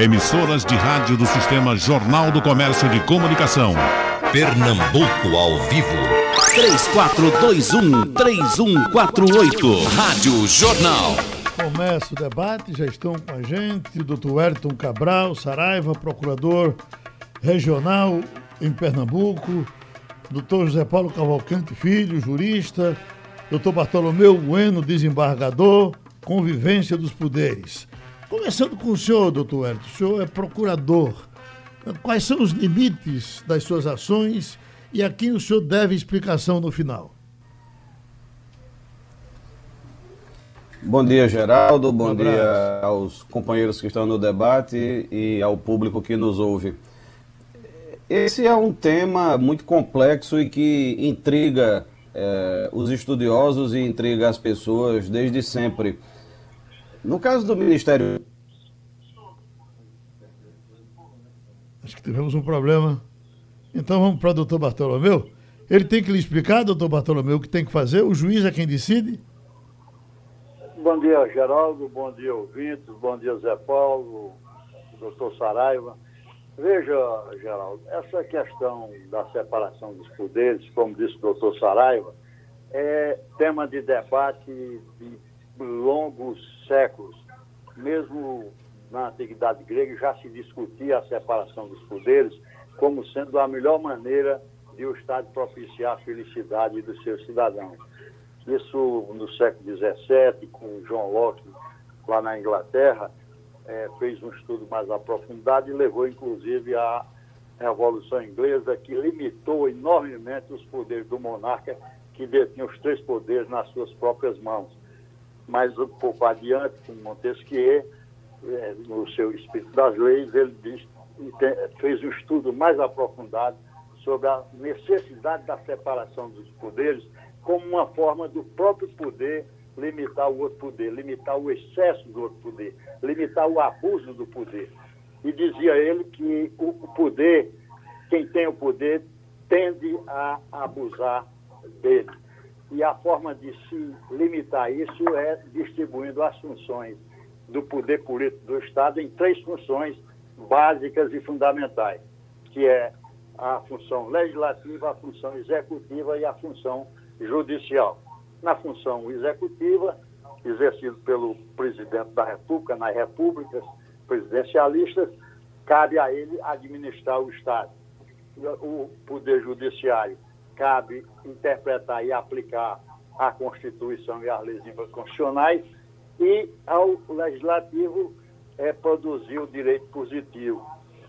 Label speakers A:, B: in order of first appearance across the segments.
A: Emissoras de rádio do Sistema Jornal do Comércio de Comunicação. Pernambuco ao vivo.
B: 3421-3148. Rádio Jornal.
C: Começa o debate, já estão com a gente o doutor Ayrton Cabral, Saraiva, procurador regional em Pernambuco, doutor José Paulo Cavalcante Filho, jurista, doutor Bartolomeu Bueno, desembargador, convivência dos poderes. Começando com o senhor, doutor Ayrton, o senhor é procurador. Quais são os limites das suas ações e a quem o senhor deve explicação no final?
D: Bom dia, Geraldo. Bom um dia aos companheiros que estão no debate e ao público que nos ouve. Esse é um tema muito complexo e que intriga é, os estudiosos e intriga as pessoas desde sempre. No caso do Ministério.
C: Acho que tivemos um problema. Então vamos para o doutor Bartolomeu. Ele tem que lhe explicar, doutor Bartolomeu, o que tem que fazer? O juiz é quem decide?
E: Bom dia, Geraldo. Bom dia, ouvintes. Bom dia, Zé Paulo, doutor Saraiva. Veja, Geraldo, essa questão da separação dos poderes, como disse o doutor Saraiva, é tema de debate de longos séculos. Mesmo na Antiguidade Grega já se discutia a separação dos poderes como sendo a melhor maneira de o Estado propiciar a felicidade dos seus cidadãos. Isso no século XVII, com John Locke, lá na Inglaterra, é, fez um estudo mais aprofundado e levou, inclusive, à Revolução Inglesa, que limitou enormemente os poderes do monarca, que detinha os três poderes nas suas próprias mãos. Mas um pouco adiante, com Montesquieu, é, no seu Espírito das Leis, ele diz, fez um estudo mais aprofundado sobre a necessidade da separação dos poderes como uma forma do próprio poder limitar o outro poder, limitar o excesso do outro poder, limitar o abuso do poder. E dizia ele que o poder, quem tem o poder, tende a abusar dele. E a forma de se limitar isso é distribuindo as funções do poder político do Estado em três funções básicas e fundamentais, que é a função legislativa, a função executiva e a função judicial. Na função executiva, exercido pelo presidente da República, nas repúblicas presidencialistas, cabe a ele administrar o Estado. O Poder Judiciário cabe interpretar e aplicar a Constituição e as leis constitucionais, e ao Legislativo é produzir o direito positivo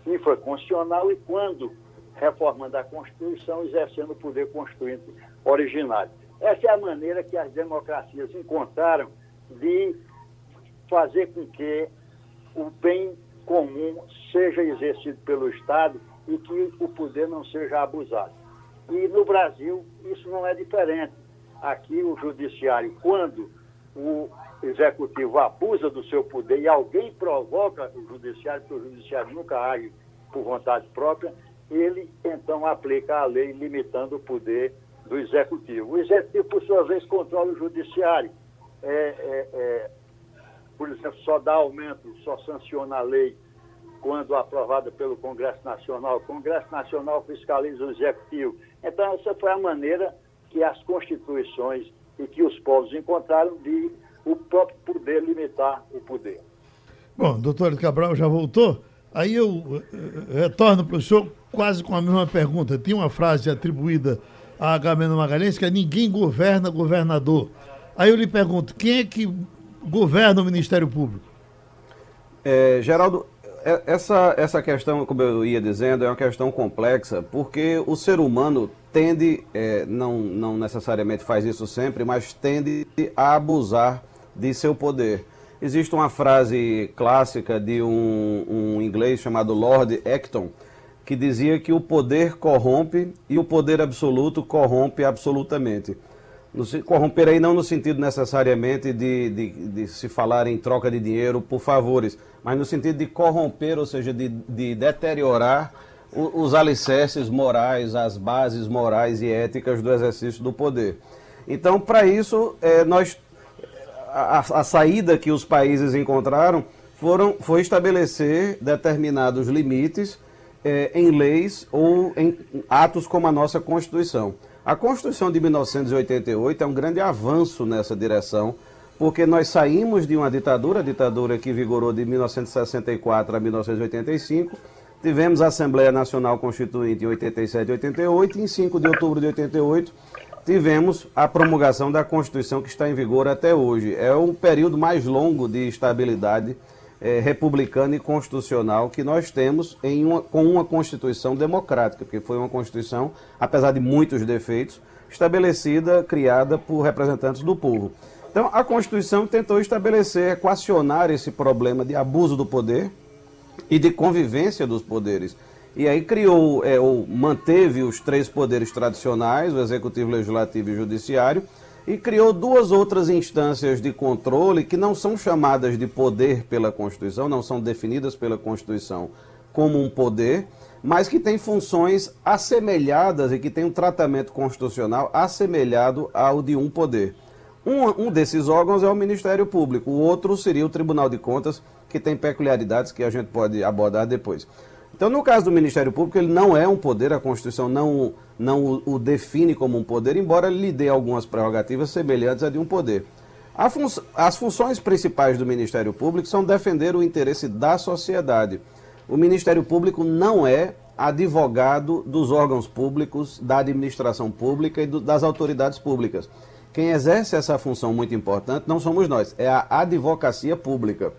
E: infraconstitucional e, quando reformando a Constituição, exercendo o poder constituinte originário. Essa é a maneira que as democracias encontraram de fazer com que o bem comum seja exercido pelo Estado e que o poder não seja abusado. E no Brasil isso não é diferente. Aqui o judiciário, quando o executivo abusa do seu poder e alguém provoca o judiciário, porque o judiciário nunca age por vontade própria, ele então aplica a lei limitando o poder do executivo. O executivo, por sua vez, controla o judiciário. É, é, é, por exemplo, só dá aumento, só sanciona a lei quando aprovada pelo Congresso Nacional. O Congresso Nacional fiscaliza o executivo. Então, essa foi a maneira que as constituições e que os povos encontraram de o próprio poder limitar o poder.
C: Bom, doutor Cabral já voltou. Aí eu eh, retorno para o senhor quase com a mesma pergunta. Tinha uma frase atribuída a Agamenon Magalhães que é ninguém governa governador. Aí eu lhe pergunto, quem é que governa o Ministério Público?
D: É, Geraldo, é, essa, essa questão, como eu ia dizendo, é uma questão complexa, porque o ser humano tende, é, não, não necessariamente faz isso sempre, mas tende a abusar de seu poder. Existe uma frase clássica de um, um inglês chamado Lord Acton, que dizia que o poder corrompe e o poder absoluto corrompe absolutamente. No, corromper aí não no sentido necessariamente de, de, de, se falar em troca de dinheiro por favores, mas no sentido de corromper, ou seja, de, de deteriorar o, os alicerces morais, as bases morais e éticas do exercício do poder. Então, para isso, é, nós a, a saída que os países encontraram foram, foi estabelecer determinados limites eh, em leis ou em atos como a nossa Constituição. A Constituição de 1988 é um grande avanço nessa direção, porque nós saímos de uma ditadura, a ditadura que vigorou de 1964 a 1985, tivemos a Assembleia Nacional Constituinte em 87 e 88, e em 5 de outubro de 88 tivemos a promulgação da Constituição que está em vigor até hoje. É um período mais longo de estabilidade é, republicana e constitucional que nós temos em uma, com uma Constituição democrática, porque foi uma Constituição, apesar de muitos defeitos, estabelecida, criada por representantes do povo. Então, a Constituição tentou estabelecer, equacionar esse problema de abuso do poder e de convivência dos poderes. E aí criou, é, ou manteve os três poderes tradicionais, o Executivo, Legislativo e Judiciário, e criou duas outras instâncias de controle que não são chamadas de poder pela Constituição, não são definidas pela Constituição como um poder, mas que têm funções assemelhadas e que têm um tratamento constitucional assemelhado ao de um poder. Um, um desses órgãos é o Ministério Público, o outro seria o Tribunal de Contas, que tem peculiaridades que a gente pode abordar depois. Então, no caso do Ministério Público, ele não é um poder, a Constituição não, não o, define como um poder, embora lhe dê algumas prerrogativas semelhantes a de um poder. As funções principais do Ministério Público são defender o interesse da sociedade. O Ministério Público não é advogado dos órgãos públicos, da administração pública e das autoridades públicas. Quem exerce essa função muito importante não somos nós, é a advocacia pública.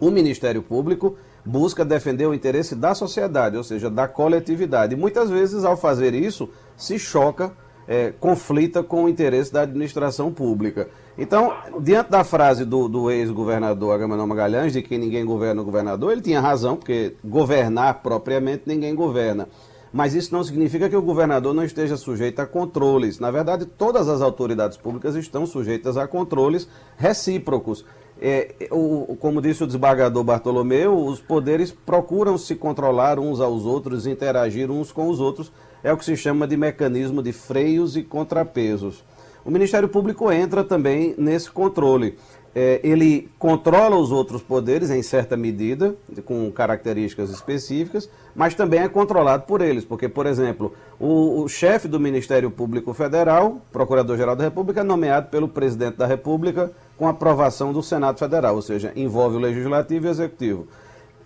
D: O Ministério Público busca defender o interesse da sociedade, ou seja, da coletividade. E muitas vezes, ao fazer isso, se choca, é, conflita com o interesse da administração pública. Então, diante da frase do, do ex-governador Agamenon Magalhães, de que ninguém governa o governador, ele tinha razão, porque governar propriamente ninguém governa. Mas isso não significa que o governador não esteja sujeito a controles. Na verdade, todas as autoridades públicas estão sujeitas a controles recíprocos. É, o, como disse o desembargador Bartolomeu, os poderes procuram se controlar uns aos outros, interagir uns com os outros. É o que se chama de mecanismo de freios e contrapesos. O Ministério Público entra também nesse controle. É, ele controla os outros poderes em certa medida, com características específicas, mas também é controlado por eles, porque, por exemplo, o, o chefe do Ministério Público Federal, Procurador-Geral da República, é nomeado pelo Presidente da República com aprovação do Senado Federal, ou seja, envolve o Legislativo e o Executivo.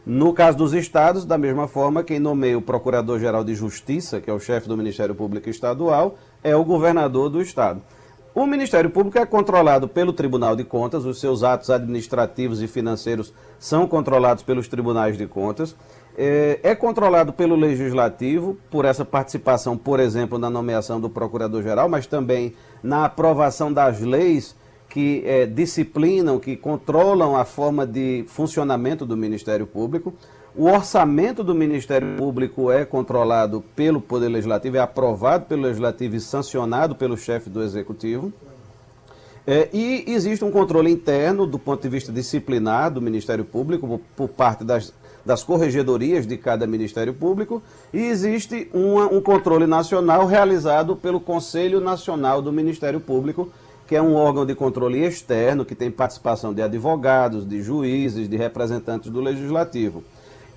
D: No caso dos estados, da mesma forma, quem nomeia o Procurador-Geral de Justiça, que é o chefe do Ministério Público Estadual, é o governador do estado. O Ministério Público é controlado pelo Tribunal de Contas, os seus atos administrativos e financeiros são controlados pelos tribunais de contas. É, é controlado pelo Legislativo, por essa participação, por exemplo, na nomeação do Procurador-Geral, mas também na aprovação das leis que é, disciplinam, que controlam a forma de funcionamento do Ministério Público. O orçamento do Ministério Público é controlado pelo Poder Legislativo, é aprovado pelo Legislativo e sancionado pelo chefe do Executivo. É, e existe um controle interno, do ponto de vista disciplinar, do Ministério Público, por, parte das, das corregedorias de cada Ministério Público, e existe uma, um controle nacional realizado pelo Conselho Nacional do Ministério Público, que é um órgão de controle externo, que tem participação de advogados, de juízes, de representantes do Legislativo.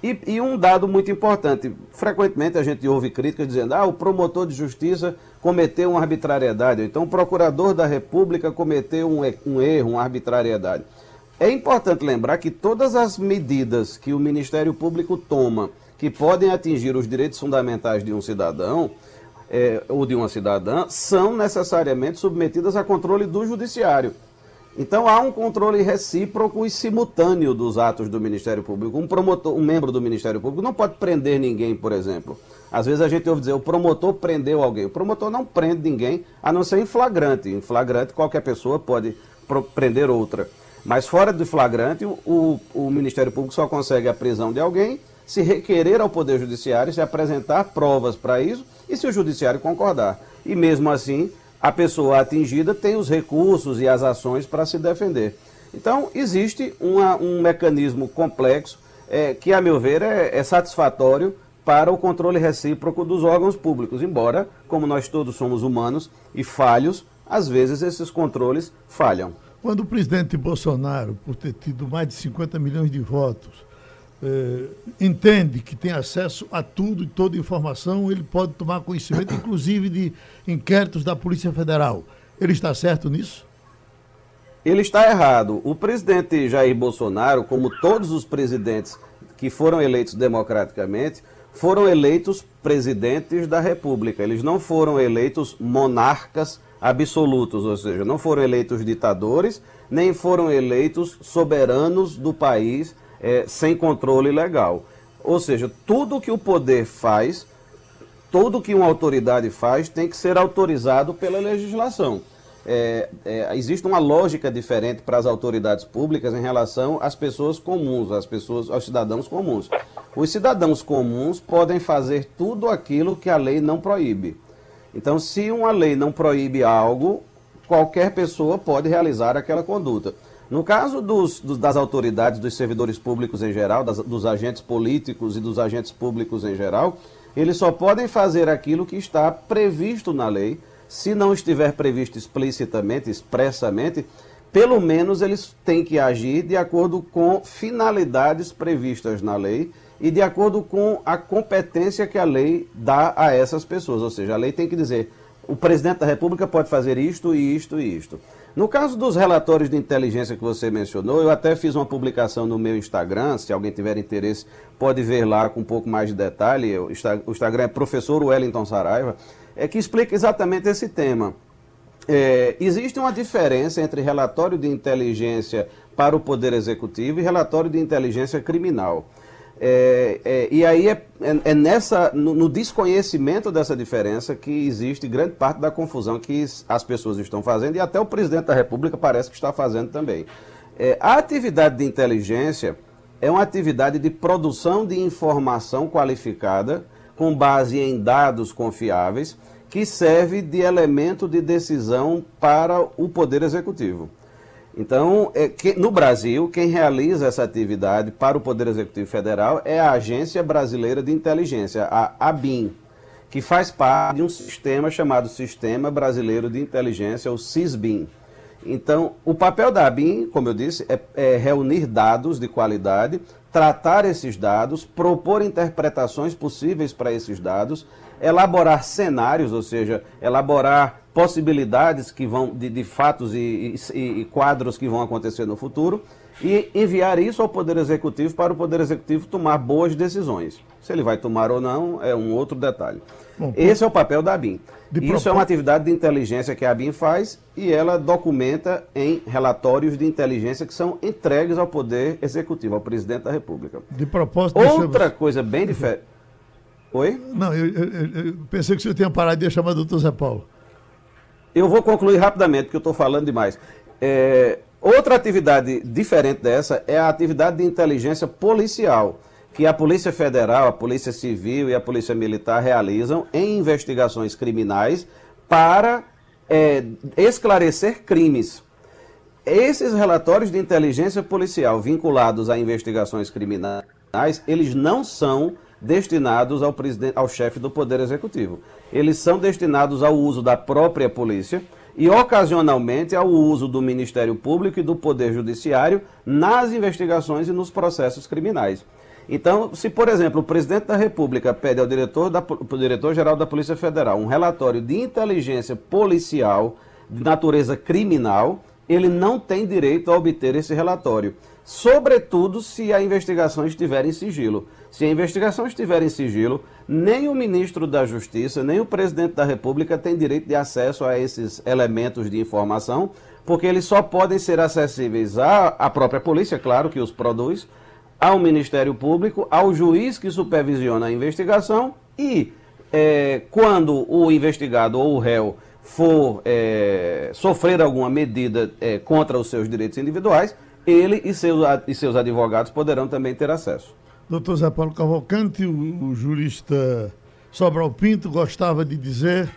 D: E, e, um dado muito importante: frequentemente a gente ouve críticas dizendo, ah, o promotor de justiça cometeu uma arbitrariedade, ou então o procurador da República cometeu um, um erro, uma arbitrariedade. É importante lembrar que todas as medidas que o Ministério Público toma que podem atingir os direitos fundamentais de um cidadão é, ou de uma cidadã são necessariamente submetidas a controle do Judiciário. Então há um controle recíproco e simultâneo dos atos do Ministério Público. Um promotor, um membro do Ministério Público não pode prender ninguém, por exemplo. Às vezes a gente ouve dizer, o promotor prendeu alguém. O promotor não prende ninguém, a não ser em flagrante. Em flagrante, qualquer pessoa pode prender outra. Mas fora de flagrante, o, o Ministério Público só consegue a prisão de alguém se requerer ao Poder Judiciário, se apresentar provas para isso e se o Judiciário concordar. E mesmo assim, a pessoa atingida tem os recursos e as ações para se defender. Então, existe uma, um mecanismo complexo é, que, a meu ver, é, é satisfatório para o controle recíproco dos órgãos públicos, embora, como nós todos somos humanos e falhos, às vezes esses controles falham.
C: Quando o presidente Bolsonaro, por ter tido mais de 50 milhões de votos, eh, entende que tem acesso a tudo e toda informação, ele pode tomar conhecimento, inclusive, de inquéritos da Polícia Federal. Ele está certo nisso?
D: Ele está errado. O presidente Jair Bolsonaro, como todos os presidentes que foram eleitos democraticamente, foram eleitos presidentes da República. Eles não foram eleitos monarcas absolutos, ou seja, não foram eleitos ditadores, nem foram eleitos soberanos do país é, sem controle legal. Ou seja, tudo que o poder faz, tudo que uma autoridade faz, tem que ser autorizado pela legislação. É, é, existe uma lógica diferente para as autoridades públicas em relação às pessoas comuns, às pessoas, aos cidadãos comuns. Os cidadãos comuns podem fazer tudo aquilo que a lei não proíbe. Então, se uma lei não proíbe algo, qualquer pessoa pode realizar aquela conduta. No caso dos, dos, das autoridades, dos servidores públicos em geral, das, dos agentes políticos e dos agentes públicos em geral, eles só podem fazer aquilo que está previsto na lei. Se não estiver previsto explicitamente, expressamente, pelo menos eles têm que agir de acordo com finalidades previstas na lei e de acordo com a competência que a lei dá a essas pessoas. Ou seja, a lei tem que dizer: o presidente da República pode fazer isto isto e isto. No caso dos relatórios de inteligência que você mencionou, eu até fiz uma publicação no meu Instagram, se alguém tiver interesse, pode ver lá com um pouco mais de detalhe. O Instagram é professor Wellington Saraiva, é que explica exatamente esse tema. É, existe uma diferença entre relatório de inteligência para o Poder Executivo e relatório de inteligência criminal. É, é, e aí é, é, é nessa, no, no, desconhecimento dessa diferença que existe grande parte da confusão que as pessoas estão fazendo e até o presidente da República parece que está fazendo também. É, a atividade de inteligência é uma atividade de produção de informação qualificada com base em dados confiáveis que serve de elemento de decisão para o Poder Executivo. Então, é, que, no Brasil, quem realiza essa atividade para o Poder Executivo Federal é a Agência Brasileira de Inteligência, a ABIN, que faz parte de um sistema chamado Sistema Brasileiro de Inteligência, o SISBIN. Então, o papel da ABIN, como eu disse, é, é reunir dados de qualidade, tratar esses dados, propor interpretações possíveis para esses dados, elaborar cenários, ou seja, elaborar possibilidades que vão de, de fatos e, e, e, quadros que vão acontecer no futuro e enviar isso ao Poder Executivo para o Poder Executivo tomar boas decisões. Se ele vai tomar ou não é um outro detalhe. Bom, Esse é o papel da ABIN. Isso é uma atividade de inteligência que a ABIN faz e ela documenta em relatórios de inteligência que são entregues ao Poder Executivo, ao Presidente da República.
C: De propósito...
D: Outra coisa bem diferente... Oi?
C: Não, eu, eu, eu, pensei que o senhor tinha parado de chamar o doutor Zé Paulo.
D: Eu vou concluir rapidamente, porque eu estou falando demais. É, outra atividade diferente dessa é a atividade de inteligência policial, que a Polícia Federal, a Polícia Civil e a Polícia Militar realizam em investigações criminais para é, esclarecer crimes. Esses relatórios de inteligência policial vinculados a investigações criminais, eles não são destinados ao, ao chefe do Poder Executivo. Eles são destinados ao uso da própria polícia e, ocasionalmente, ao uso do Ministério Público e do Poder Judiciário nas investigações e nos processos criminais. Então, se, por exemplo, o presidente da República pede ao diretor da, diretor-geral da Polícia Federal um relatório de inteligência policial de natureza criminal, ele não tem direito a obter esse relatório sobretudo se a investigação estiver em sigilo. Se a investigação estiver em sigilo, nem o ministro da Justiça, nem o presidente da República tem direito de acesso a esses elementos de informação, porque eles só podem ser acessíveis à, à própria polícia, claro, que os produz, ao Ministério Público, ao juiz que supervisiona a investigação e, é, quando o investigado ou o réu for é, sofrer alguma medida é, contra os seus direitos individuais, ele e seus, e seus advogados poderão também ter acesso.
C: Doutor Zé Paulo Cavalcante, o, o jurista Sobral Pinto gostava de dizer,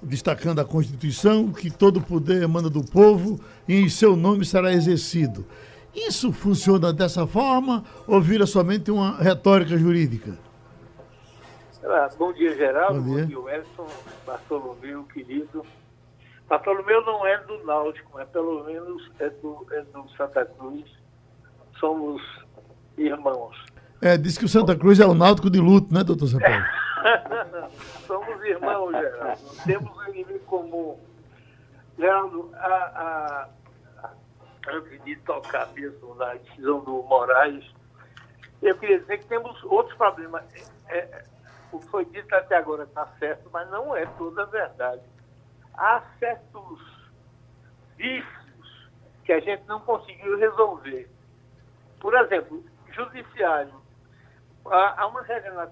C: destacando a Constituição, que todo poder emana do povo e em seu nome será exercido. Isso funciona dessa forma ou vira somente uma retórica jurídica?
E: Ah, bom dia, Geraldo. Bom dia, bom dia Wilson, Bartolomeu, querido.
F: Bartolomeu não é do Náutico, é pelo menos é do, é do Santa Cruz. Somos irmãos.
C: É, diz que o Santa Cruz é o Náutico de luto, né, doutor Zé?
F: Somos irmãos, Geraldo. Temos um inimigo comum. Geraldo, a, a, antes de tocar mesmo na decisão do Moraes, eu queria dizer que temos outros problemas. É, é o que foi dito até agora está certo, mas não é toda a verdade. Há certos vícios que a gente não conseguiu resolver. Por exemplo, judiciário. Há, uma regra na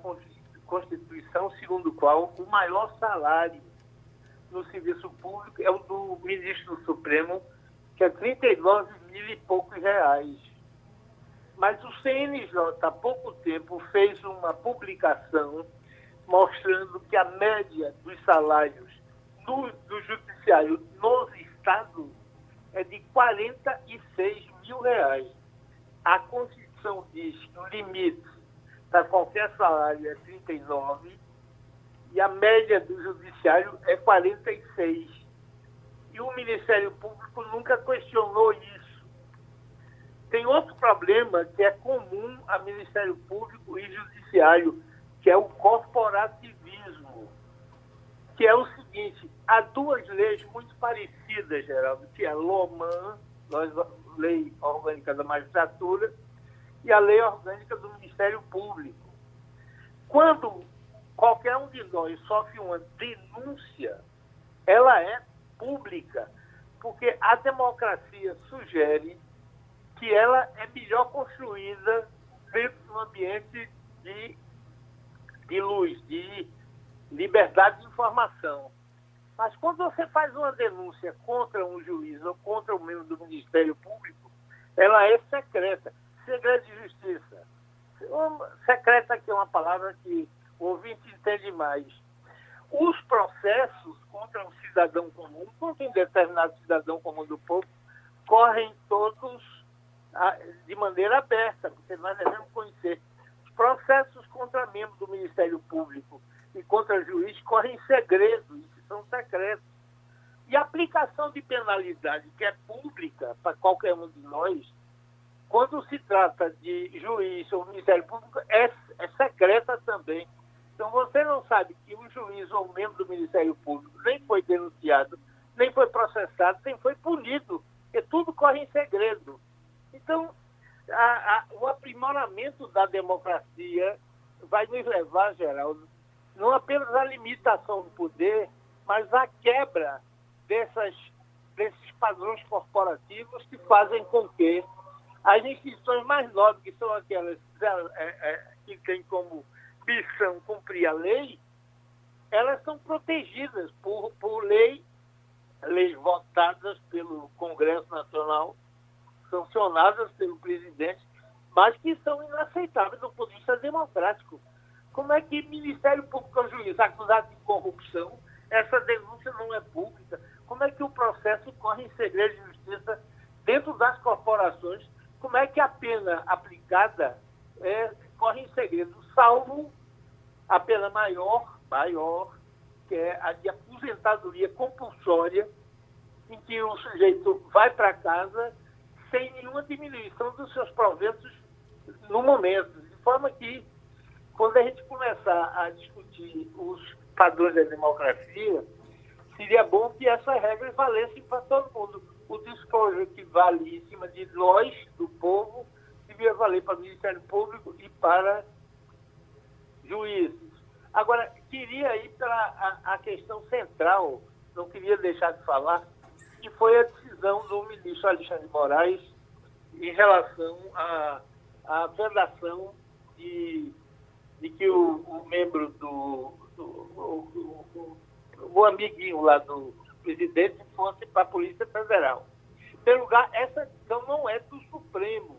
F: Constituição segundo qual o maior salário no serviço público é o do ministro Supremo, que é 39 mil e poucos reais. Mas o CNJ, há pouco tempo, fez uma publicação mostrando que a média dos salários do, do judiciário nos estados é de 46 mil reais. A Constituição diz que o limite para qualquer salário é 39 e a média do judiciário é 46. E o Ministério Público nunca questionou isso. Tem outro problema que é comum a Ministério Público e Judiciário, que é o corporativismo, que é o seguinte, há duas leis muito parecidas, Geraldo, que é a LOMAN, Lei Orgânica da Magistratura, e a Lei Orgânica do Ministério Público. Quando qualquer um de nós sofre uma denúncia, ela é pública, porque a democracia sugere que ela é melhor construída dentro de um ambiente de, de luz, de liberdade de informação. Mas quando você faz uma denúncia contra um juiz ou contra um membro do Ministério Público, ela é secreta segredo de justiça. Secreta aqui é uma palavra que o ouvinte entende mais. Os processos contra um cidadão comum, contra um determinado cidadão comum do povo, correm todos ah, de maneira aberta, porque nós devemos conhecer. Os processos contra membros do Ministério Público e contra juiz correm em segredo, são secretos. E a aplicação de penalidade, que é pública para qualquer um de nós, quando se trata de juiz ou Ministério Público, é, é secreta também. Então você não sabe que o juiz ou membro do Ministério Público nem foi denunciado, nem foi processado, nem foi punido, porque tudo corre em segredo. Então, a, a, o aprimoramento da democracia vai nos levar, Geraldo, não apenas à limitação do poder, mas à quebra dessas, desses padrões corporativos que fazem com que as instituições mais nobres, que são aquelas é, é, que têm como missão cumprir a lei, elas são protegidas por, por lei, leis votadas pelo Congresso Nacional, sancionadas pelo presidente, mas que são inaceitáveis do ponto de vista democrático. Como é que Ministério Público ou juiz acusado de corrupção, essa denúncia não é pública? Como é que o processo corre em segredo de justiça dentro das corporações como é que a pena aplicada é, corre em segredo, salvo a pena maior, maior, que é a de aposentadoria compulsória, em que o sujeito vai para casa sem nenhuma diminuição dos seus proventos no momento. De forma que, quando a gente começar a discutir os padrões da democracia, seria bom que essas regras valessem para todo mundo o em cima de nós, do povo, devia valer para o Ministério Público e para juízes. Agora, queria ir para a, a questão central, não queria deixar de falar, que foi a decisão do ministro Alexandre Moraes em relação à, à vedação de, de que o, o membro do, do o, o, o amiguinho lá do, presidente fosse para a Polícia Federal. Em primeiro lugar, essa decisão não é do Supremo.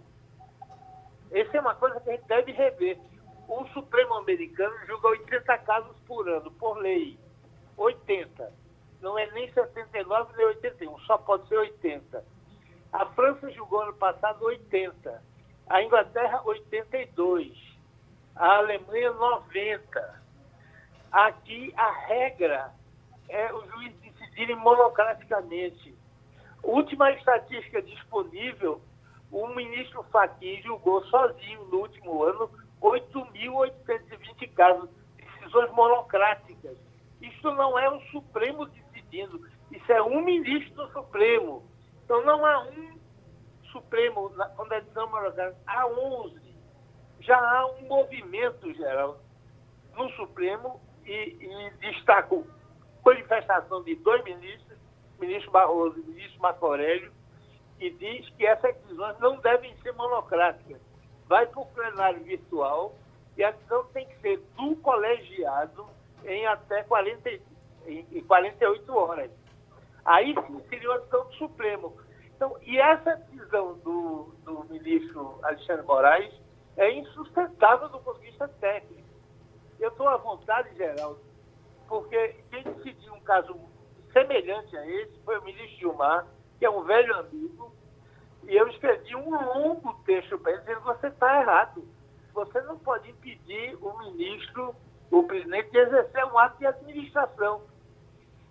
F: Essa é uma coisa que a gente deve rever. O Supremo americano julga 80 casos por ano, por lei. 80. Não é nem 79 nem 81, só pode ser 80. A França julgou ano passado 80. A Inglaterra, 82. A Alemanha, 90. Aqui, a regra é o juiz decidirem monocraticamente. Última estatística disponível, o ministro Fachin julgou sozinho no último ano 8.820 casos, decisões monocráticas. Isso não é o Supremo decidindo, isso é um ministro do Supremo. Então não há um Supremo, quando é decisão monocrática, há 11. Já há um movimento geral no Supremo e, e destaco manifestação de dois ministros, ministro Barroso e ministro Marco Aurélio, que diz que essas decisões não devem ser monocráticas. Vai para o plenário virtual e a decisão tem que ser do colegiado em até 40, em 48 horas. Aí sim seria uma decisão do Supremo. Então, e essa decisão do, do ministro Alexandre Moraes é insustentável do ponto de vista técnico. Eu estou à vontade, Geraldo, porque quem decidiu um caso semelhante a esse foi o ministro Gilmar, que é um velho amigo, e eu escrevi um longo texto para ele dizendo você está errado. Você não pode impedir o ministro, o presidente, de exercer um ato de administração.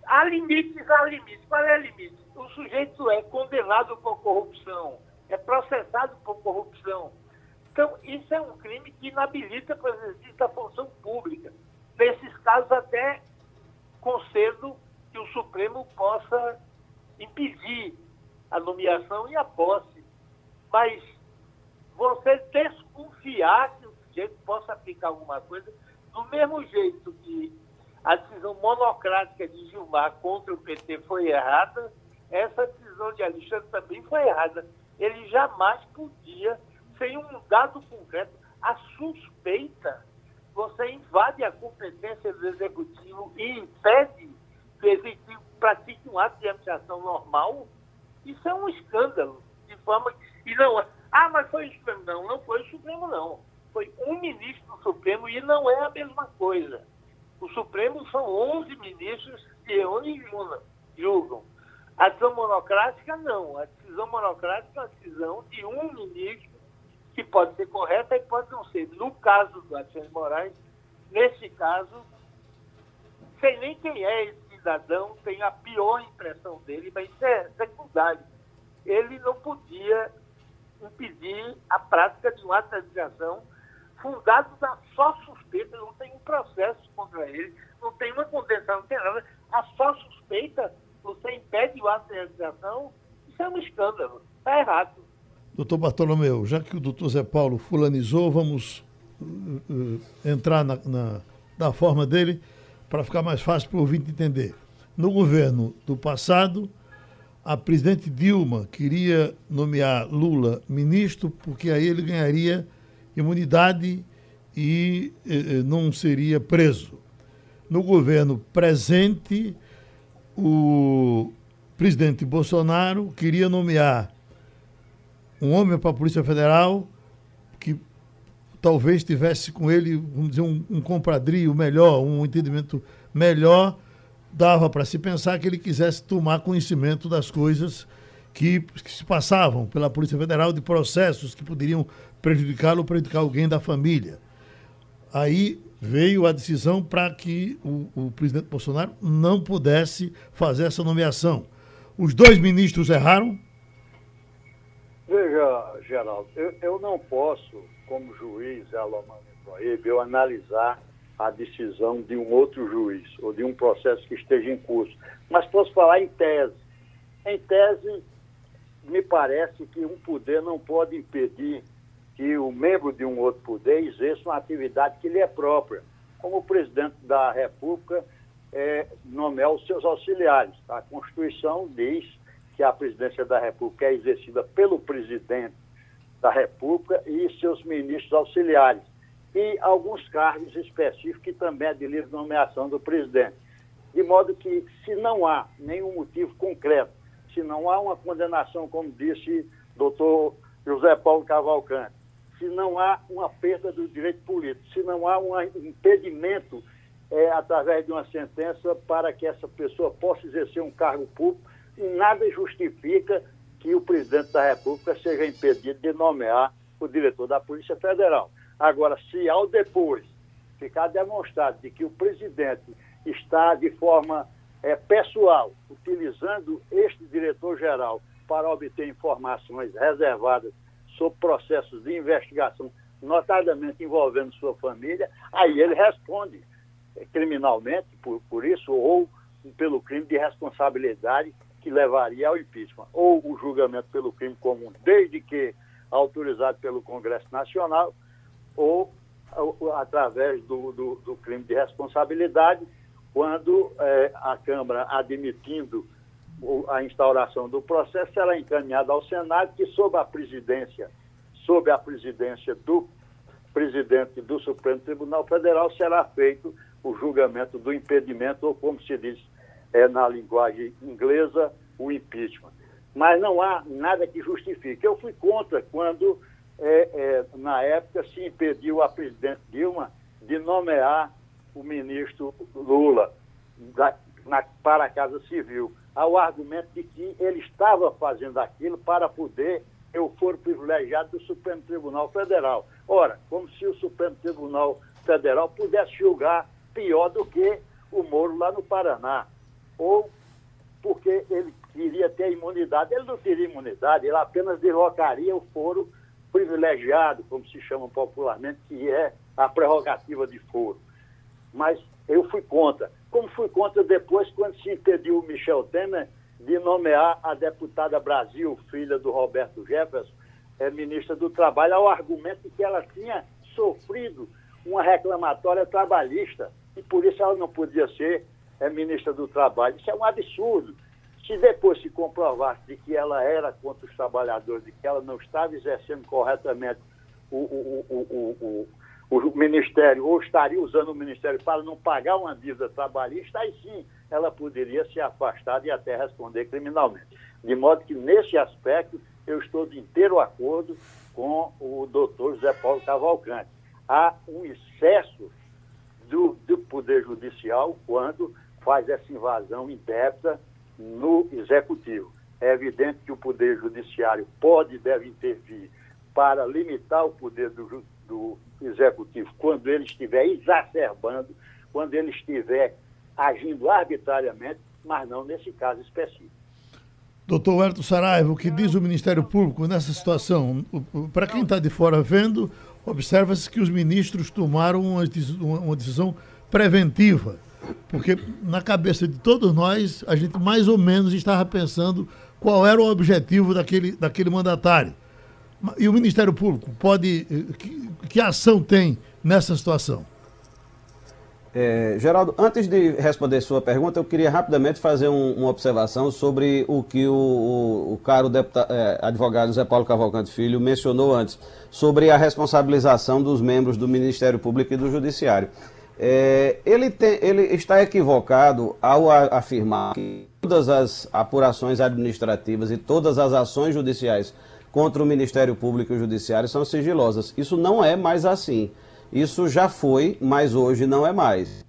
F: Há limites, há limites. Qual é o limite? O sujeito é condenado por corrupção, é processado por corrupção. Então, isso é um crime que inabilita para exercício da função pública. Nesses casos, até concedo que o Supremo possa impedir a nomeação e a posse. Mas você desconfiar que o sujeito possa aplicar alguma coisa, do mesmo jeito que a decisão monocrática de Gilmar contra o PT foi errada, essa decisão de Alexandre também foi errada. Ele jamais podia, sem um dado concreto, a suspeita, você invade a competência do Executivo e impede que o Executivo pratique um ato de administração normal, isso é um escândalo. De forma que, e não, ah, mas foi o Supremo. Não, não foi o Supremo, não. Foi um ministro do Supremo e não é a mesma coisa. O Supremo são 11 ministros que reúnem e julgam. A decisão monocrática, não. A decisão monocrática é a decisão de um ministro que pode ser correta e pode não ser. No caso do Alexandre Moraes, nesse caso, sei nem quem é esse cidadão, tem a pior impressão dele, mas isso é secundário. Ele não podia impedir a prática de um ato de fundado na só suspeita, não tem um processo contra ele, não tem uma condenação, não tem nada. A só suspeita, você impede o ato de isso é um escândalo, está errado.
C: Doutor Bartolomeu, já que o doutor Zé Paulo fulanizou, vamos uh, uh, entrar na, na, na forma dele para ficar mais fácil para o ouvinte entender. No governo do passado, a presidente Dilma queria nomear Lula ministro porque aí ele ganharia imunidade e eh, não seria preso. No governo presente, o presidente Bolsonaro queria nomear um homem para a Polícia Federal que talvez tivesse com ele, vamos dizer, um, um compradrio melhor, um entendimento melhor, dava para se pensar que ele quisesse tomar conhecimento das coisas que, que se passavam pela Polícia Federal, de processos que poderiam prejudicá-lo ou prejudicar alguém da família. Aí veio a decisão para que o, o, presidente Bolsonaro não pudesse fazer essa nomeação. Os dois ministros erraram?
E: Veja, Geraldo, eu, eu não posso, como juiz, eu analisar a decisão de um outro juiz ou de um processo que esteja em curso. Mas posso falar em tese. Em tese, me parece que um poder não pode impedir que o membro de um outro poder exerça uma atividade que lhe é própria, como o presidente da República é, nomear os seus auxiliares. A Constituição diz que a presidência da República é exercida pelo presidente da República e seus ministros auxiliares, e alguns cargos específicos que também é de livre nomeação do presidente. De modo que, se não há nenhum motivo concreto, se não há uma condenação, como disse doutor José Paulo Cavalcante, se não há uma perda do direito político, se não há um impedimento é, através de uma sentença para que essa pessoa possa exercer um cargo público, nada justifica que o presidente da República seja impedido de nomear o diretor da Polícia Federal. Agora, se ao depois ficar demonstrado de que o presidente está de forma é, pessoal, utilizando este diretor-geral para obter informações reservadas sobre processos de investigação, notadamente envolvendo sua família, aí ele responde é, criminalmente por, por isso ou pelo crime de responsabilidade que levaria ao impeachment, ou o julgamento pelo crime comum, desde que autorizado pelo Congresso Nacional, ou, ou através do, do, do, crime de responsabilidade, quando é, a Câmara, admitindo a instauração do processo, será encaminhada ao Senado, que sob a presidência, sob a presidência do presidente do Supremo Tribunal Federal, será feito o julgamento do impedimento, ou como se diz é, na linguagem inglesa, o impeachment. Mas não há nada que justifique. Eu fui contra quando, é, é, na época, se impediu a presidente Dilma de nomear o ministro Lula da, na, para a Casa Civil, ao argumento de que ele estava fazendo aquilo para poder ter o foro privilegiado do Supremo Tribunal Federal. Ora, como se o Supremo Tribunal Federal pudesse julgar pior do que o Moro lá no Paraná ou porque ele queria ter imunidade. Ele não teria imunidade, ele apenas derrocaria o foro privilegiado, como se chama popularmente, que é a prerrogativa de foro. Mas eu fui contra. Como fui contra depois, quando se impediu o Michel Temer de nomear a deputada Brasil, filha do Roberto Jefferson, é, ministra do Trabalho, ao argumento de que ela tinha sofrido uma reclamatória trabalhista e por isso ela não podia ser é ministra do Trabalho. Isso é um absurdo. Se depois se comprovasse de que ela era contra os trabalhadores, de que ela não estava exercendo corretamente o, o, o, o, Ministério, ou estaria usando o Ministério para não pagar uma dívida trabalhista, aí sim ela poderia ser afastada e até responder criminalmente. De modo que, nesse aspecto, eu estou de inteiro acordo com o doutor José Paulo Cavalcante. Há um excesso do, do Poder Judicial quando faz essa invasão indébita no executivo. É evidente que o Poder Judiciário pode e deve intervir para limitar o poder do, do executivo quando ele estiver exacerbando, quando ele estiver agindo arbitrariamente, mas não nesse caso específico.
C: Doutor Herto Saraiva, o que diz o Ministério Público nessa situação? Para quem está de fora vendo, observa-se que os ministros tomaram uma decisão preventiva porque na cabeça de todos nós, a gente mais ou menos estava pensando qual era o objetivo daquele, daquele mandatário. E o Ministério Público pode. Eh, que, que ação tem nessa situação?
D: É, Geraldo, antes de responder sua pergunta, eu queria rapidamente fazer um, uma observação sobre o que o, o, o caro deputado, é, advogado Zé Paulo Cavalcante Filho mencionou antes, sobre a responsabilização dos membros do Ministério Público e do Judiciário. É, ele, tem, ele está equivocado ao afirmar que todas as apurações administrativas e todas as ações judiciais contra o Ministério Público e o Judiciário são sigilosas. Isso não é mais assim. Isso já foi, mas hoje não é mais.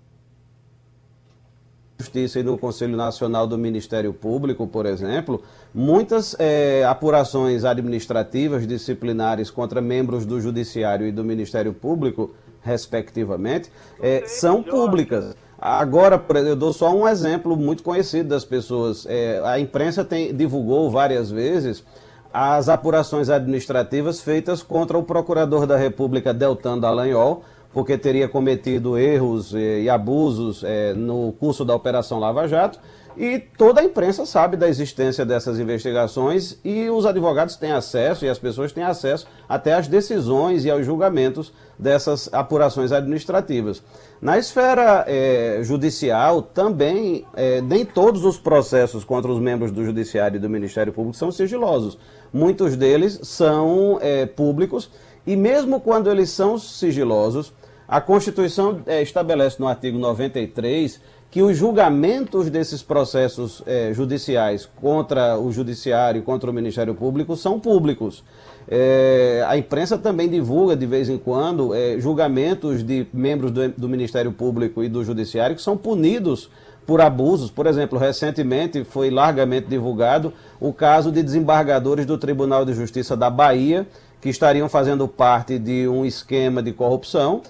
D: Justiça e no Conselho Nacional do Ministério Público, por exemplo, muitas é, apurações administrativas disciplinares contra membros do Judiciário e do Ministério Público respectivamente, é, são públicas. Agora, eu dou só um exemplo muito conhecido das pessoas. É, a imprensa tem, divulgou várias vezes as apurações administrativas feitas contra o procurador da República, Deltan Dallagnol, porque teria cometido erros e, e abusos é, no curso da Operação Lava Jato e toda a imprensa sabe da existência dessas investigações e os advogados têm acesso e as pessoas têm acesso até às decisões e aos julgamentos dessas apurações administrativas. Na esfera é, judicial, também, é, nem todos os processos contra os membros do Judiciário e do Ministério Público são sigilosos. Muitos deles são é, públicos e, mesmo quando eles são sigilosos, a Constituição estabelece no artigo 93 que os julgamentos desses processos é, judiciais contra o Judiciário, contra o Ministério Público, são públicos. É, a imprensa também divulga de vez em quando é, julgamentos de membros do, do, Ministério Público e do Judiciário que são punidos por abusos. Por exemplo, recentemente foi largamente divulgado o caso de desembargadores do Tribunal de Justiça da Bahia que estariam fazendo parte de um esquema de corrupção.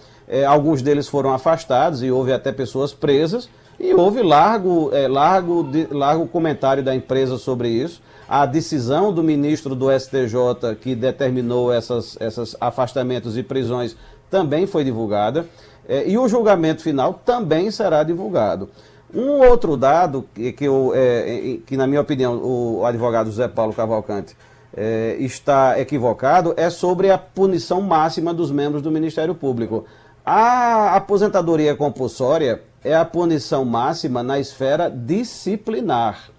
D: alguns deles foram afastados e houve até pessoas presas E houve largo, é, largo, de, largo comentário da empresa sobre isso. A decisão do ministro do STJ que determinou esses essas afastamentos e prisões também foi divulgada. É, e o julgamento final também será divulgado. Um outro dado que, que, eu, é, que na minha opinião, o advogado José Paulo Cavalcante é, está equivocado é sobre a punição máxima dos membros do Ministério Público. A aposentadoria compulsória é a punição máxima na esfera disciplinar.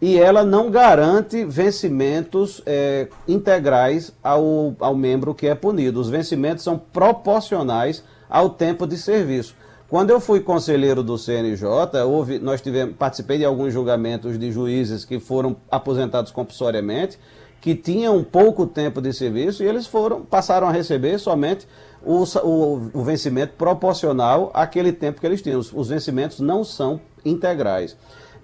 D: E ela não garante vencimentos é, integrais ao, ao membro que é punido. Os vencimentos são proporcionais ao tempo de serviço. Quando eu fui conselheiro do CNJ, houve, nós tivemos, participei de alguns julgamentos de juízes que foram aposentados compulsoriamente, que tinham pouco tempo de serviço e eles foram passaram a receber somente o, o, o vencimento proporcional àquele tempo que eles tinham. Os, os vencimentos não são integrais.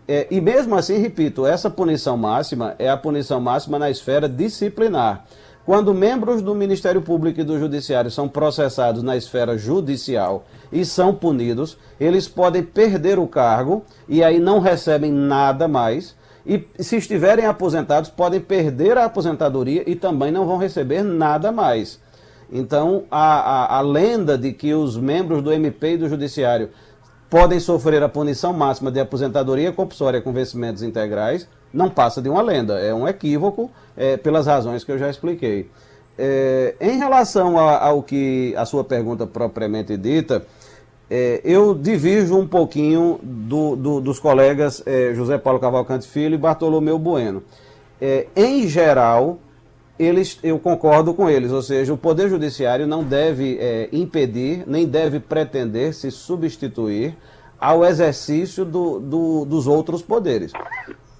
D: É, e mesmo assim, repito, essa punição máxima é a punição máxima na esfera disciplinar. Quando membros do Ministério Público e do Judiciário são processados na esfera judicial e são punidos, eles podem perder o cargo e aí não recebem nada mais. E se estiverem aposentados, podem perder a aposentadoria e também não vão receber nada mais. Então, a, a, a lenda de que os membros do MP e do Judiciário podem sofrer a punição máxima de aposentadoria compulsória com vencimentos integrais não passa de uma lenda, é um equívoco é, pelas razões que eu já expliquei. É, em relação a, ao que a sua pergunta propriamente dita, é, eu divirjo um pouquinho do, do, dos colegas é, José Paulo Cavalcante Filho e Bartolomeu Bueno. É, em geral, eles, eu concordo com eles, ou seja, o Poder Judiciário não deve é, impedir, nem deve pretender se substituir ao exercício do, do, dos outros poderes.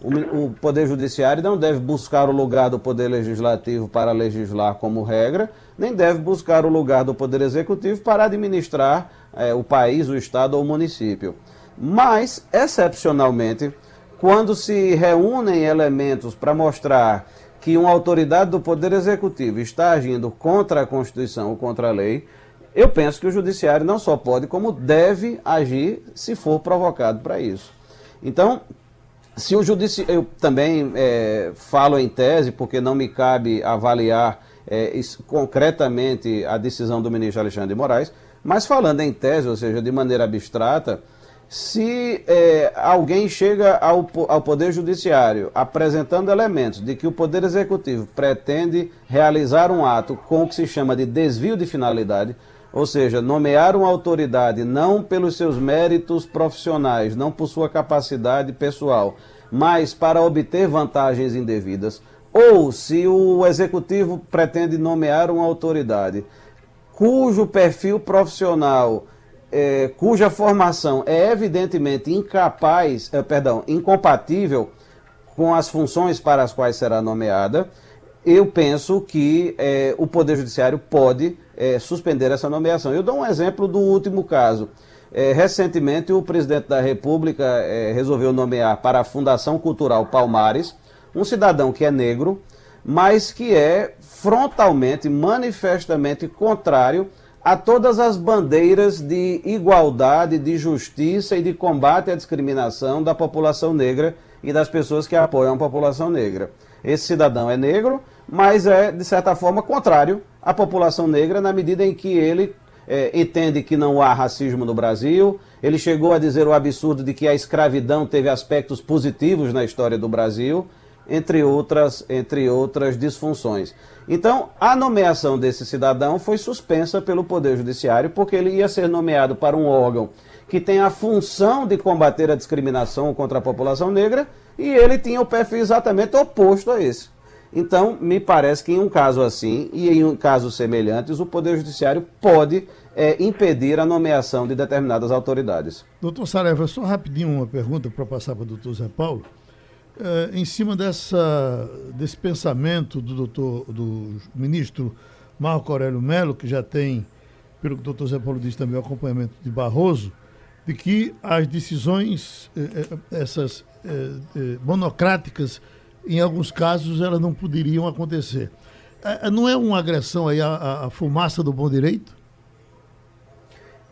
D: O, o, Poder Judiciário não deve buscar o lugar do Poder Legislativo para legislar como regra, nem deve buscar o lugar do Poder Executivo para administrar é, o país, o Estado ou o município. Mas, excepcionalmente, quando se reúnem elementos para mostrar que uma autoridade do Poder Executivo está agindo contra a Constituição ou contra a lei, eu penso que o Judiciário não só pode, como deve agir se for provocado para isso. Então, se o Judiciário. Eu também é, falo em tese, porque não me cabe avaliar é, isso, concretamente a decisão do ministro Alexandre de Moraes, mas falando em tese, ou seja, de maneira abstrata se é, alguém chega ao, ao Poder Judiciário apresentando elementos de que o Poder Executivo pretende realizar um ato com o que se chama de desvio de finalidade, ou seja, nomear uma autoridade não pelos seus méritos profissionais, não por sua capacidade pessoal, mas para obter vantagens indevidas, ou se o Executivo pretende nomear uma autoridade cujo perfil profissional é, cuja formação é evidentemente incapaz, é, perdão, incompatível com as funções para as quais será nomeada, eu penso que é, o Poder Judiciário pode é, suspender essa nomeação. Eu dou um exemplo do último caso. Recentemente, o presidente da República resolveu nomear para a Fundação Cultural Palmares um cidadão que é negro, mas que é frontalmente, manifestamente contrário a todas as bandeiras de igualdade, de justiça e de combate à discriminação da população negra e das pessoas que apoiam a população negra. Esse cidadão é negro, mas é, de certa forma, contrário à população negra na medida em que ele é, entende que não há racismo no Brasil. Ele chegou a dizer o absurdo de que a escravidão teve aspectos positivos na história do Brasil entre outras, entre outras disfunções. Então, a nomeação desse cidadão foi suspensa pelo Poder Judiciário, porque ele ia ser nomeado para um órgão que tem a função de combater a discriminação contra a população negra, e ele tinha o perfil exatamente oposto a esse. Então, me parece que em um caso assim, e em casos semelhantes, o Poder Judiciário pode é, impedir a nomeação de determinadas autoridades.
C: Doutor Saraiva, só rapidinho uma pergunta para passar para o doutor Zé Paulo. É, em cima dessa, desse pensamento do doutor, do ministro Marco Aurélio Melo, que já tem, pelo que o doutor Zé Paulo disse também, o acompanhamento de Barroso, de que as decisões, é, é, essas monocráticas, em alguns casos, elas não poderiam acontecer. Não é uma agressão aí à, à fumaça do bom direito?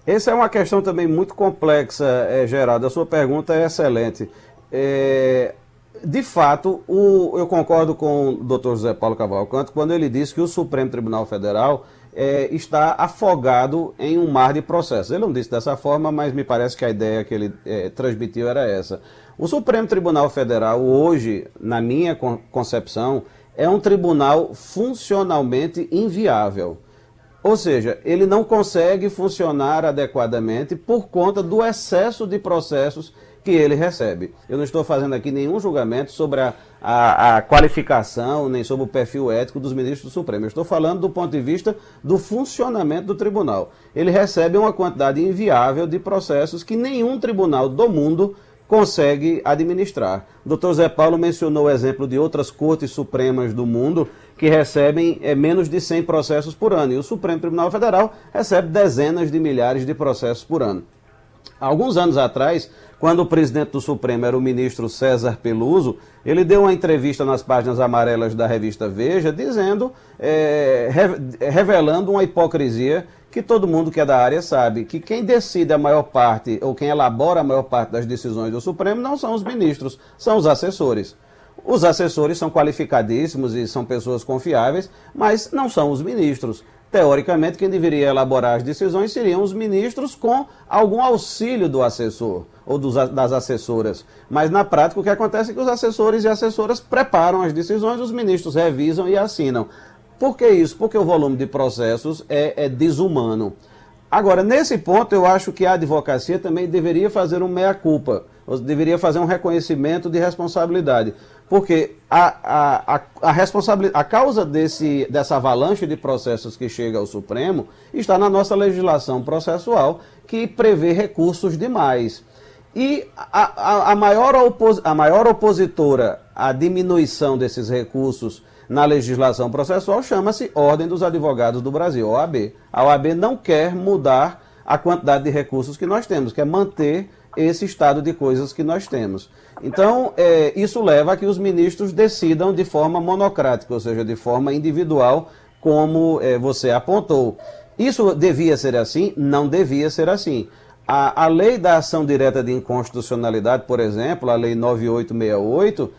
D: Essa é uma questão também muito complexa, é. A sua pergunta é excelente. É, de fato, o, eu concordo com o doutor José Paulo Cavalcante quando ele disse que o Supremo Tribunal Federal é, está afogado em um mar de processos. Ele não disse dessa forma, mas me parece que a ideia que ele é, transmitiu era essa. O Supremo Tribunal Federal, hoje, na minha concepção, é um tribunal funcionalmente inviável. Ou seja, ele não consegue funcionar adequadamente por conta do excesso de processos que ele recebe. Eu não estou fazendo aqui nenhum julgamento sobre a, a, a, qualificação, nem sobre o perfil ético dos ministros do Supremo. Eu estou falando do ponto de vista do funcionamento do tribunal. Ele recebe uma quantidade inviável de processos que nenhum tribunal do mundo consegue administrar. O doutor Zé Paulo mencionou o exemplo de outras cortes supremas do mundo que recebem é, menos de 100 processos por ano. E o Supremo Tribunal Federal recebe dezenas de milhares de processos por ano. Alguns anos atrás, quando o presidente do Supremo era o ministro César Peluso, ele deu uma entrevista nas páginas amarelas da revista Veja, dizendo, é, revelando uma hipocrisia que todo mundo que é da área sabe, que quem decide a maior parte, ou quem elabora a maior parte das decisões do Supremo, não são os ministros, são os assessores. Os assessores são qualificadíssimos e são pessoas confiáveis, mas não são os ministros. Teoricamente, quem deveria elaborar as decisões seriam os ministros com algum auxílio do assessor ou dos, das assessoras. Mas na prática o que acontece é que os assessores e assessoras preparam as decisões, os ministros revisam e assinam. Por que isso? Porque o volume de processos é, é desumano. Agora, nesse ponto, eu acho que a advocacia também deveria fazer um meia-culpa, deveria fazer um reconhecimento de responsabilidade. Porque a, a, a, a, responsabilidade, a causa desse, dessa avalanche de processos que chega ao Supremo está na nossa legislação processual, que prevê recursos demais. E a, a, a, maior, opos, a maior opositora à diminuição desses recursos na legislação processual chama-se Ordem dos Advogados do Brasil, OAB. A OAB não quer mudar a quantidade de recursos que nós temos, quer manter esse estado de coisas que nós temos. Então, é, isso leva a que os ministros decidam de forma monocrática, ou seja, de forma individual, como é, você apontou. Isso devia ser assim? Não devia ser assim. A, a lei da ação direta de inconstitucionalidade, por exemplo, a lei 9868,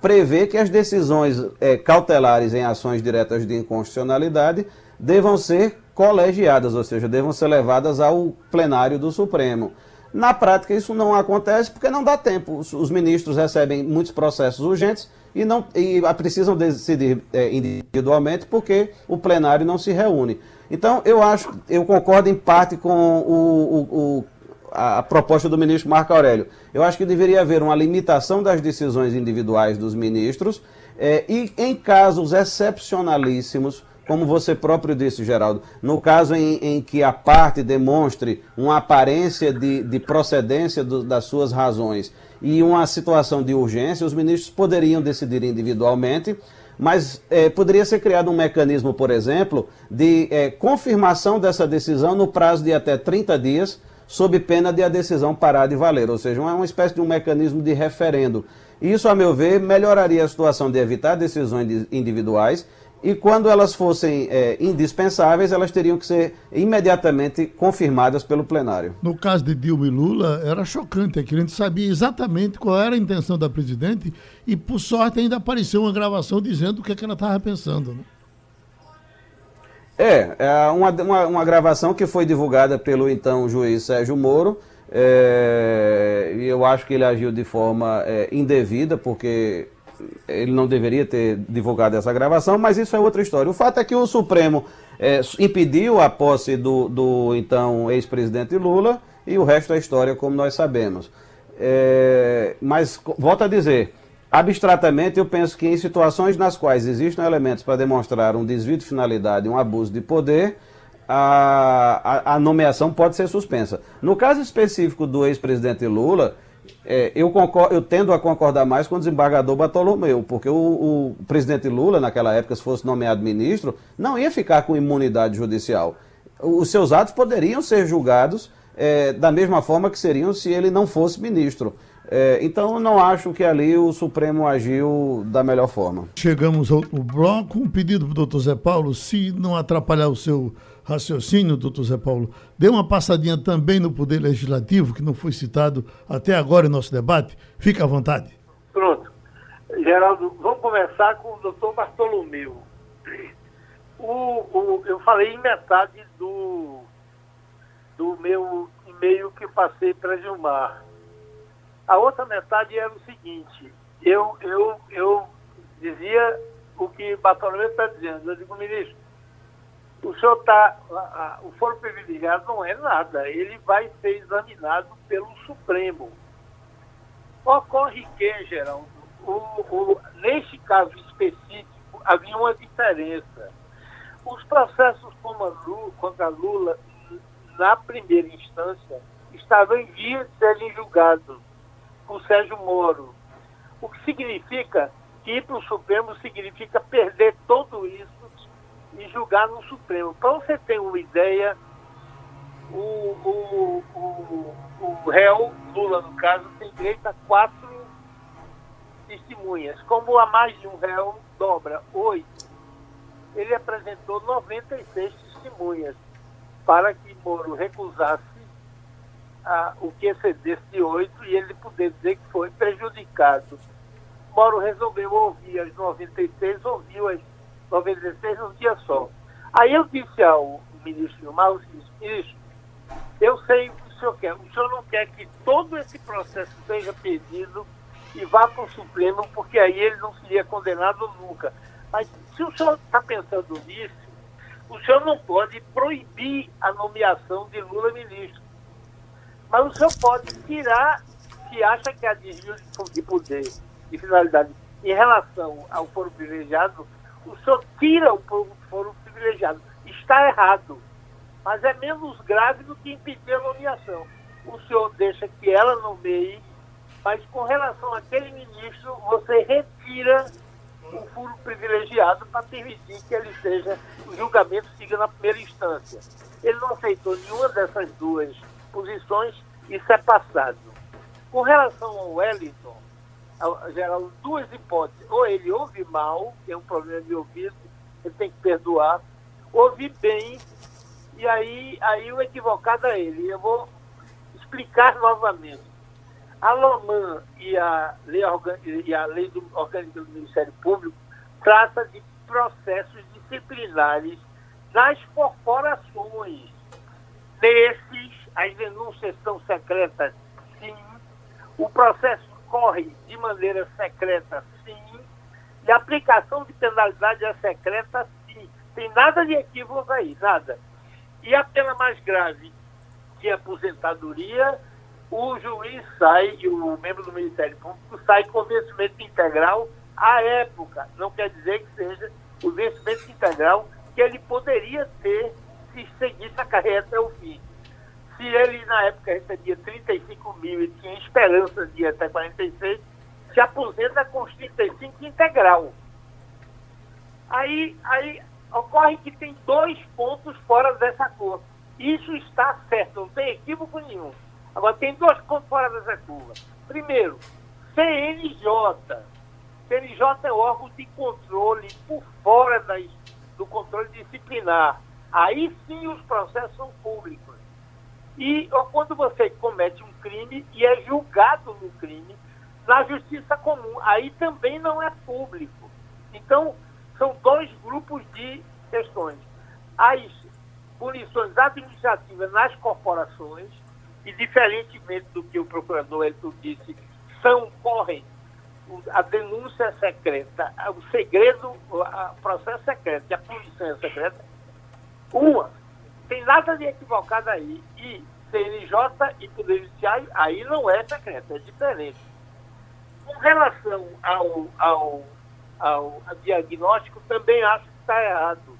D: prevê que as decisões é, cautelares em ações diretas de inconstitucionalidade devam ser colegiadas, ou seja, devam ser levadas ao plenário do Supremo. Na prática, isso não acontece porque não dá tempo. Os, os ministros recebem muitos processos urgentes e, não, e precisam decidir é, individualmente porque o plenário não se reúne. Então, eu acho, eu concordo em parte com o, o, o, a proposta do ministro Marco Aurélio. Eu acho que deveria haver uma limitação das decisões individuais dos ministros é, e, em casos excepcionalíssimos, como você próprio disse, Geraldo, no caso em, em que a parte demonstre uma aparência de, de procedência do, das suas razões e uma situação de urgência, os ministros poderiam decidir individualmente, mas é, poderia ser criado um mecanismo, por exemplo, de é, confirmação dessa decisão no prazo de até 30 dias, sob pena de a decisão parar de valer, ou seja, uma, uma espécie de um mecanismo de referendo. Isso, a meu ver, melhoraria a situação de evitar decisões individuais e quando elas fossem é, indispensáveis, elas teriam que ser imediatamente confirmadas pelo plenário.
C: No caso de Dilma e Lula, era chocante, é que a gente sabia exatamente qual era a intenção da presidente e, por sorte, ainda apareceu uma gravação dizendo o que, é que ela estava pensando. Né?
D: É, é uma, uma, uma, gravação que foi divulgada pelo então juiz Sérgio Moro, é, e eu acho que ele agiu de forma é, indevida, porque ele não deveria ter divulgado essa gravação, mas isso é outra história. O fato é que o Supremo é, impediu a posse do, do então ex-presidente Lula e o resto é história, como nós sabemos. É, mas, volto a dizer, abstratamente, eu penso que em situações nas quais existem elementos para demonstrar um desvio de finalidade, um abuso de poder, a, a, a nomeação pode ser suspensa. No caso específico do ex-presidente Lula, é, eu, concordo, eu tendo a concordar mais com o desembargador Bartolomeu, porque o, o, presidente Lula, naquela época, se fosse nomeado ministro, não ia ficar com imunidade judicial. Os seus atos poderiam ser julgados é, da mesma forma que seriam se ele não fosse ministro. É, então, não acho que ali o Supremo agiu da melhor forma.
C: Chegamos ao bloco. Um pedido para o doutor Zé Paulo, se não atrapalhar o seu raciocínio, doutor Zé Paulo, dê uma passadinha também no Poder Legislativo, que não foi citado até agora em nosso debate. Fique à vontade.
F: Pronto. Geraldo, vamos começar com o doutor Bartolomeu. O, o, eu falei em metade do, do meu e-mail que passei para Gilmar. A outra metade era o seguinte, eu, eu, eu dizia o que Bartolomeu está dizendo. Eu digo, ministro, o senhor está. O foro privilegiado não é nada. Ele vai ser examinado pelo Supremo. Ocorre que, Geraldo, o, o, neste caso específico, havia uma diferença. Os processos contra Lula, na primeira instância, estavam em via de serem julgados por Sérgio Moro. O que significa que ir para o Supremo significa perder tudo isso e julgar no Supremo. Para você ter uma ideia, o, o, o, o réu, Lula no caso, tem direito a quatro testemunhas. Como a mais de um réu dobra oito, ele apresentou 96 testemunhas para que Moro recusasse a, o que excedesse de oito e ele poder dizer que foi prejudicado. Moro resolveu ouvir as 96, ouviu as 96 num dia só. Aí eu disse ao ministro Gilmar, ministro, eu sei o que o senhor quer. O senhor não quer que todo esse processo seja pedido e vá para o Supremo, porque aí ele não seria condenado nunca. Mas se o senhor está pensando nisso, o senhor não pode proibir a nomeação de Lula ministro. Mas o senhor pode tirar, se acha que há desvio de poder de finalidade em relação ao foro privilegiado, o senhor tira o foro privilegiado. Está errado. Mas é menos grave do que impedir a nomeação. O senhor deixa que ela nomeie, mas com relação àquele ministro, você retira o furo privilegiado para permitir que ele seja, o julgamento siga na primeira instância. Ele não aceitou nenhuma dessas duas posições, isso é passado. Com relação ao Wellington, geral duas hipóteses. Ou ele ouve mal, tem um problema de ouvido, ele tem que perdoar, ouve bem, e aí, aí o equivocado é ele. Eu vou explicar novamente. A LOMAN e a lei, e a lei do orgânica do Ministério Público trata de processos disciplinares nas corporações. Nesses, as denúncias são secretas, sim. O processo ocorre de maneira secreta, sim, e a aplicação de penalidade é secreta, sim. Tem nada de equívoco aí, nada. E a pena mais grave, que é aposentadoria, o juiz sai, e o membro do Ministério Público sai com vencimento integral à época. Não quer dizer que seja o vencimento integral que ele poderia ter se seguisse a carreira até o fim. Se ele, na época, recebia 35 mil e tinha esperança de ir até 46, se aposenta com os 35 integral. Aí, aí ocorre que tem dois pontos fora dessa curva. Isso está certo, não tem equívoco nenhum. Agora, tem dois pontos fora dessa curva. Primeiro, CNJ. CNJ é órgão de controle por fora das, do controle disciplinar. Aí sim os processos são públicos. E ou quando você comete um crime e é julgado no crime, na justiça comum, aí também não é público. Então, são dois grupos de questões. As punições administrativas nas corporações, e diferentemente do que o procurador Elton disse, são, correm a denúncia é secreta, o segredo, o processo secreto e a punição é secreta, uma, tem nada de equivocado aí. E CNJ e Poder Judiciário, aí não é secreto, é diferente. Com relação ao, ao, ao diagnóstico, também acho que está errado.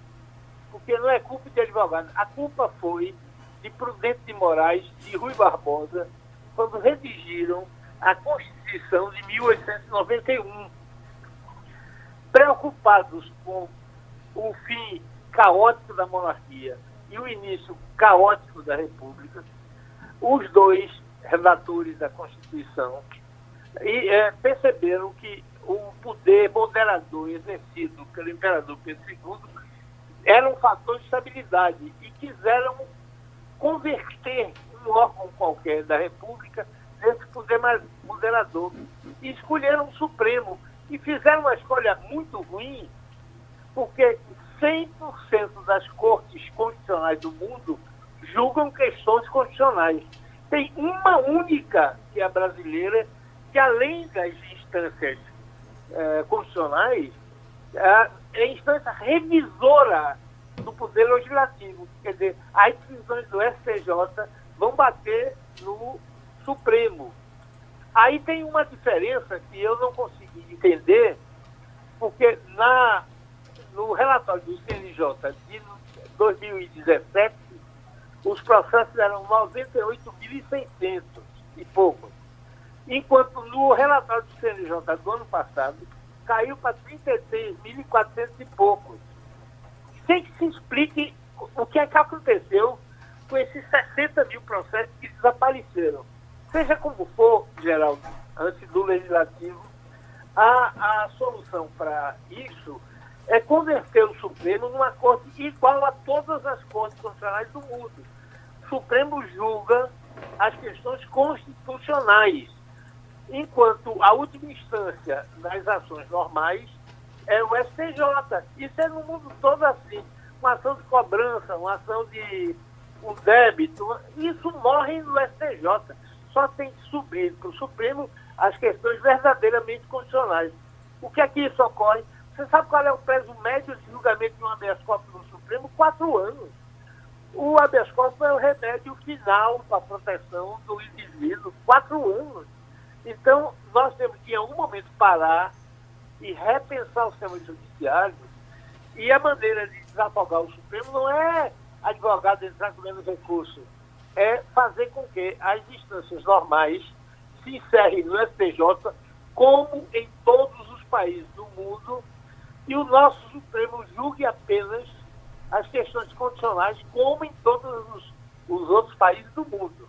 F: Porque não é culpa de advogado. A culpa foi de Prudente de Moraes e Rui Barbosa, quando redigiram a Constituição de 1891. Preocupados com o fim caótico da monarquia e o início caótico da República, os dois redatores da Constituição e, é, perceberam que o poder moderador exercido pelo imperador Pedro II era um fator de estabilidade e quiseram converter um órgão qualquer da República nesse poder moderador. E escolheram o Supremo. E fizeram uma escolha muito ruim, porque 100% das cortes constitucionais do mundo julgam questões constitucionais. Tem uma única, que é a brasileira, que além das instâncias eh, constitucionais, é, é instância revisora do Poder Legislativo. Quer dizer, as decisões do STJ vão bater no Supremo. Aí tem uma diferença que eu não consegui entender, porque na, no relatório do CNJ de 2017, os processos eram 98.600 e poucos. Enquanto no relatório do CNJ do ano passado, caiu para 36.400 e poucos. Sem que se explique o que é que aconteceu com esses 60 mil processos que desapareceram. Seja como for, Geraldo, antes do legislativo, a, a solução para isso é converter o Supremo numa corte igual a todas as cortes constitucionais do mundo. O Supremo julga as questões constitucionais enquanto a última instância das ações normais é o STJ. Isso é no mundo todo assim. Uma ação de cobrança, uma ação de um débito, isso morre no STJ. Só tem que subir para o Supremo as questões verdadeiramente constitucionais. O que é que isso ocorre? Você sabe qual é o prazo médio de julgamento de um habeas corpus no Supremo? Quatro anos. O habeas corpus é o remédio final para a proteção do indivíduo. Quatro anos. Então, nós temos que, em algum momento, parar e repensar o sistema judiciário. E a maneira de desafogar o Supremo não é advogado entrar com menos recurso, é fazer com que as instâncias normais se encerrem no STJ, como em todos os países do mundo, e o nosso Supremo julgue apenas as questões condicionais, como em todos os, os outros países do mundo.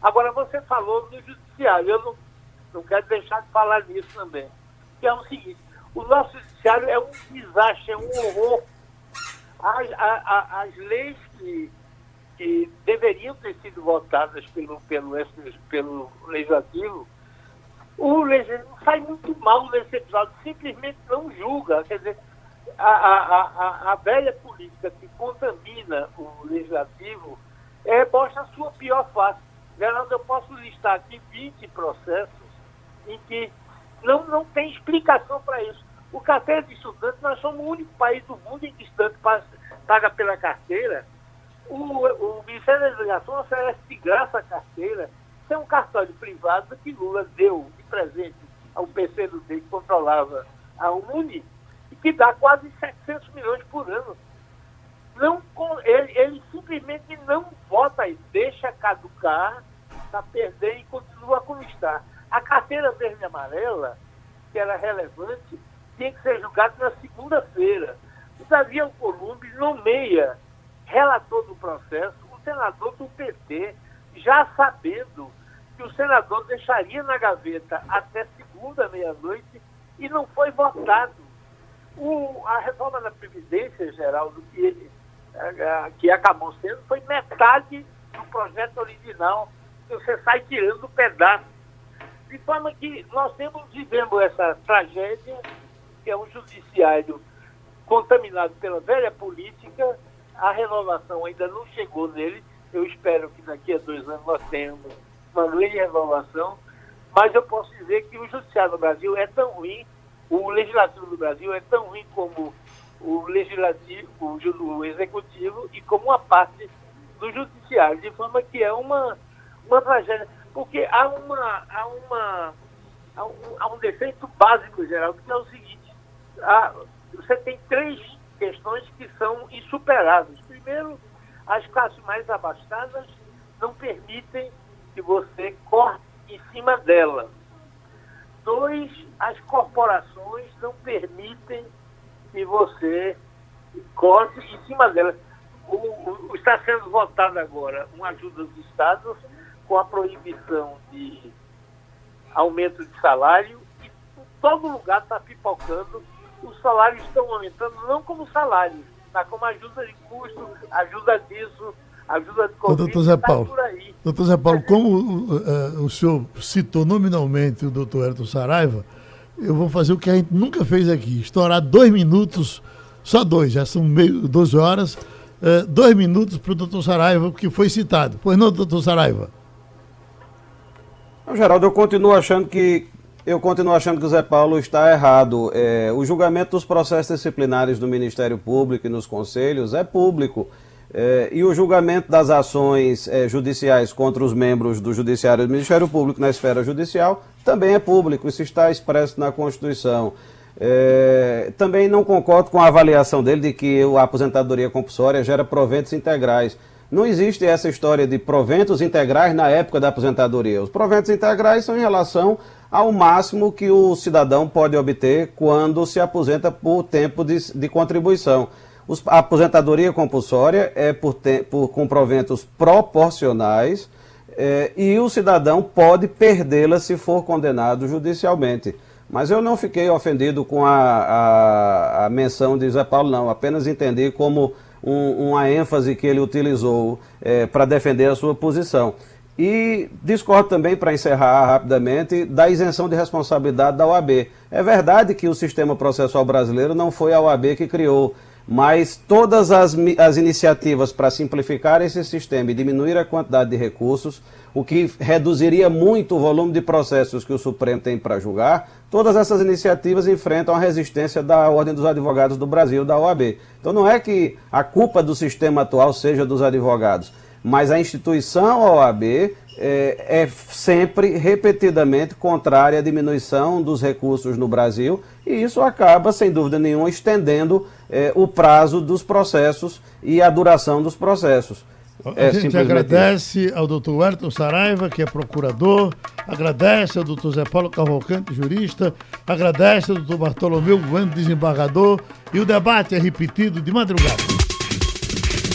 F: Agora, você falou no judiciário, eu não não quero deixar de falar nisso também. Que é o seguinte, o nosso judiciário é um desastre, é um horror. As, a, as leis que, que deveriam ter sido votadas pelo, pelo, pelo legislativo, o legislativo sai muito mal nesse episódio, simplesmente não julga. Quer dizer, a, a, a, a velha política que contamina o legislativo é, mostra a sua pior face. Geraldo, eu posso listar aqui 20 processos em que não, não tem explicação para isso. O carteira de estudante, nós somos o único país do mundo em que estudante paga pela carteira. O, o Ministério da Educação oferece de graça a carteira. É um cartório privado que Lula deu de presente ao PCdoB que controlava a Uni e que dá quase 700 milhões por ano. Não, ele, ele simplesmente não vota e deixa caducar para perder e continua como está. A carteira verde e amarela, que era relevante, tinha que ser julgada na segunda-feira. O Davi Alcolumbre nomeia relator do processo o senador do PT, já sabendo que o senador deixaria na gaveta até segunda meia-noite e não foi votado. O, a reforma da Previdência Geral, do que, ele, eh, que acabou sendo, foi metade do projeto original, que você sai tirando pedaço de forma que nós temos, vivendo essa tragédia, que é um judiciário contaminado pela velha política, a renovação ainda não chegou nele. Eu espero que daqui a dois anos nós tenhamos uma grande renovação, mas eu posso dizer que o judiciário do Brasil é tão ruim, o legislativo do Brasil é tão ruim como o legislativo, o, executivo e como uma parte do judiciário, de forma que é uma, uma tragédia. Porque há, uma, há, uma, há, um, há um defeito básico, Geraldo, que é o seguinte: há, você tem três questões que são insuperáveis. Primeiro, as classes mais abastadas não permitem que você corte em cima delas. Dois, as corporações não permitem que você corte em cima delas. O, o, está sendo votado agora uma ajuda dos estados com a proibição de aumento de salário e todo lugar está pipocando. Os salários estão aumentando não como salários, tá como ajuda de custo, ajuda disso, ajuda de Covid,
C: doutor Zé tá Paulo, tá doutor Zé Paulo, como uh, o senhor citou nominalmente o doutor Ayrton Saraiva, eu vou fazer o que a gente nunca fez aqui, estourar dois minutos, só dois, já são meio 12 horas, uh, dois minutos para o doutor Saraiva, que foi citado. Pois não, doutor Saraiva?
D: Não, Geraldo, eu continuo achando que eu continuo achando que o Zé Paulo está errado. É, o julgamento dos processos disciplinares do Ministério Público e nos conselhos é público. É, e o julgamento das ações é, judiciais contra os membros do Judiciário e do Ministério Público na esfera judicial também é público. Isso está expresso na Constituição. É, também não concordo com a avaliação dele de que a aposentadoria compulsória gera proventos integrais. Não existe essa história de proventos integrais na época da aposentadoria. Os proventos integrais são em relação ao máximo que o cidadão pode obter quando se aposenta por tempo de, de contribuição. Os, a aposentadoria compulsória é por, te, por com proventos proporcionais é, e o cidadão pode perdê-la se for condenado judicialmente. Mas eu não fiquei ofendido com a, a, a menção de Zé Paulo, não. Apenas entendi como um, uma ênfase que ele utilizou é, para defender a sua posição. E discordo também, para encerrar rapidamente, da isenção de responsabilidade da OAB. É verdade que o sistema processual brasileiro não foi a OAB que criou, mas todas as, as iniciativas para simplificar esse sistema e diminuir a quantidade de recursos, o que reduziria muito o volume de processos que o Supremo tem para julgar, todas essas iniciativas enfrentam a resistência da Ordem dos Advogados do Brasil, da OAB. Então não é que a culpa do sistema atual seja dos advogados mas a instituição OAB é, é, sempre, repetidamente, contrária à diminuição dos recursos no Brasil e isso acaba, sem dúvida nenhuma, estendendo é, o prazo dos processos e a duração dos processos.
C: É a gente agradece isso. ao doutor Wellington Saraiva, que é procurador, agradece ao doutor Zé Paulo Cavalcante, jurista, agradece ao doutor Bartolomeu Bueno, desembargador, e o debate é repetido de madrugada.